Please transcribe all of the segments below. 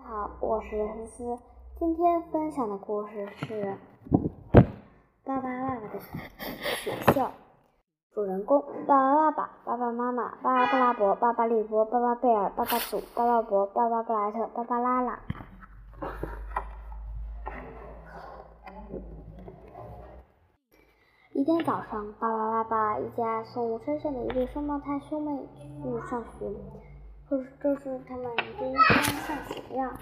大家好，我是思思。今天分享的故事是《爸爸爸爸的学校》。主人公：爸爸爸爸、爸爸妈妈、爸爸布拉伯、爸爸利波、爸爸贝尔、爸爸祖、爸爸伯、爸爸布莱特、爸爸拉拉。一天早上，爸爸爸爸一家送山上的一对双胞胎兄妹去上学。可是这是他们第一天上学呀！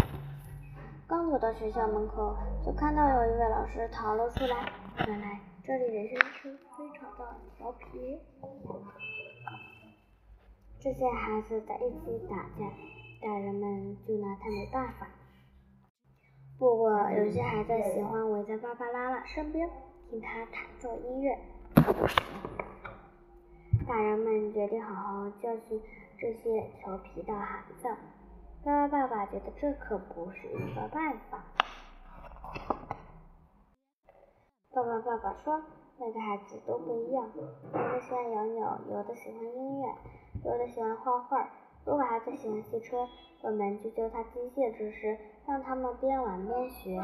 刚走到学校门口，就看到有一位老师逃了出来。原来这里的人声非常的调皮，这些孩子在一起打架，大人们就拿他没办法。不过有些孩子喜欢围在芭芭拉拉身边，听他弹奏音乐。大人们决定好好教训。这些调皮的孩子，爸爸爸爸觉得这可不是一个办法。爸爸爸爸说：“每个孩子都不一样，有的喜欢养鸟，有的喜欢音乐，有的喜欢画画。如果孩子喜欢汽车，我们就教他机械知识，让他们边玩边学。”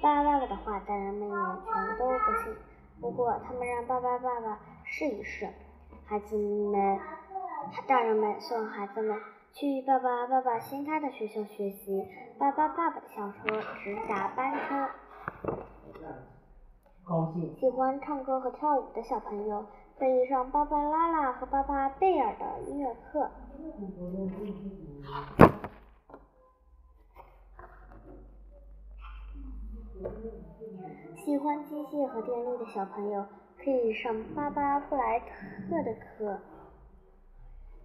爸爸爸爸的话，大人们也全都不信。不过，他们让爸爸爸爸试一试。孩子们，大人们送孩子们去爸爸爸爸新开的学校学习。爸爸爸爸的小车直达班车。高兴。喜欢唱歌和跳舞的小朋友可以上芭芭拉拉和芭芭贝尔的音乐课。喜欢机械和电力的小朋友。可以上巴巴布莱特的课，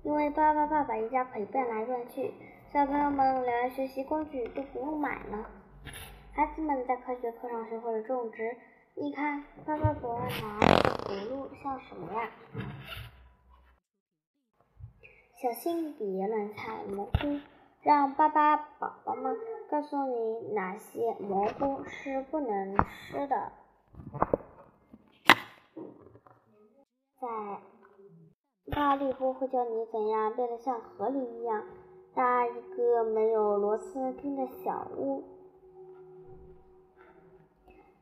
因为巴巴爸爸一家可以转来转去，小朋友们连学习工具都不用买了。孩子们在科学课上学会了种植。你看，巴巴伯拿的葫芦像什么呀？小心别乱采蘑菇，让巴巴宝宝们告诉你哪些蘑菇是不能吃的。在巴利波会教你怎样变得像河狸一样搭一个没有螺丝钉的小屋。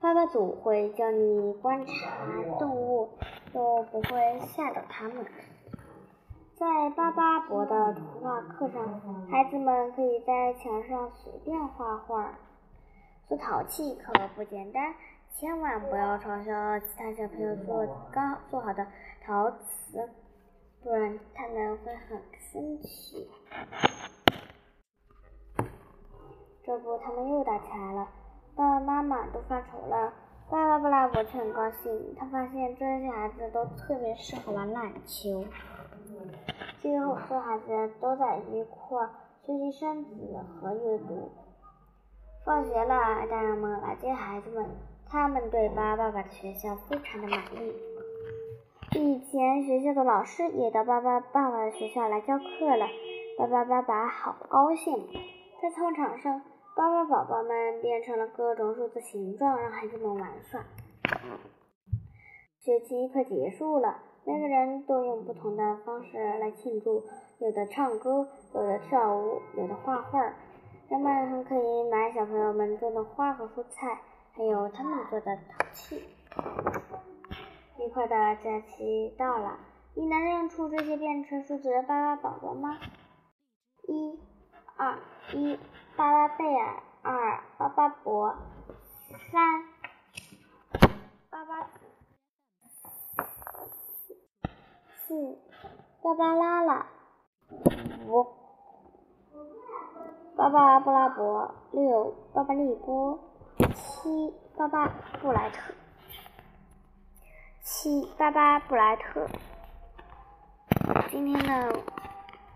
巴巴祖会教你观察动物，又不会吓到它们。在巴巴伯的图画课上，孩子们可以在墙上随便画画。做陶器可不简单。千万不要嘲笑其他小朋友做刚做好的陶瓷，不然他们会很生气。这不，他们又打起来了，爸爸妈妈都发愁了。爸爸布拉我却很高兴，他发现这些孩子都特别适合玩篮球。最后，所有孩子都在一块学习生字和阅读。放学了，大人们来接孩子们。他们对巴爸爸的学校非常的满意。以前学校的老师也到巴巴爸爸的学校来教课了，巴巴爸爸好高兴。在操场上，巴巴宝宝们变成了各种数字形状，让孩子们玩耍。学期快结束了，每个人都用不同的方式来庆祝，有的唱歌，有的跳舞，有的画画。人们还可以买小朋友们种的花和蔬菜。还有他们做的陶器。愉快的假期到了，你能认出这些变成数字的巴巴宝宝吗？一、二、一，巴巴贝尔；二，巴巴伯；三，巴巴四，巴巴拉拉；五，巴巴布拉伯；六，巴巴利波。七巴巴布莱特，七巴巴布莱特。今天的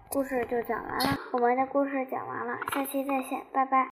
故事就讲完了，我们的故事讲完了，下期再见，拜拜。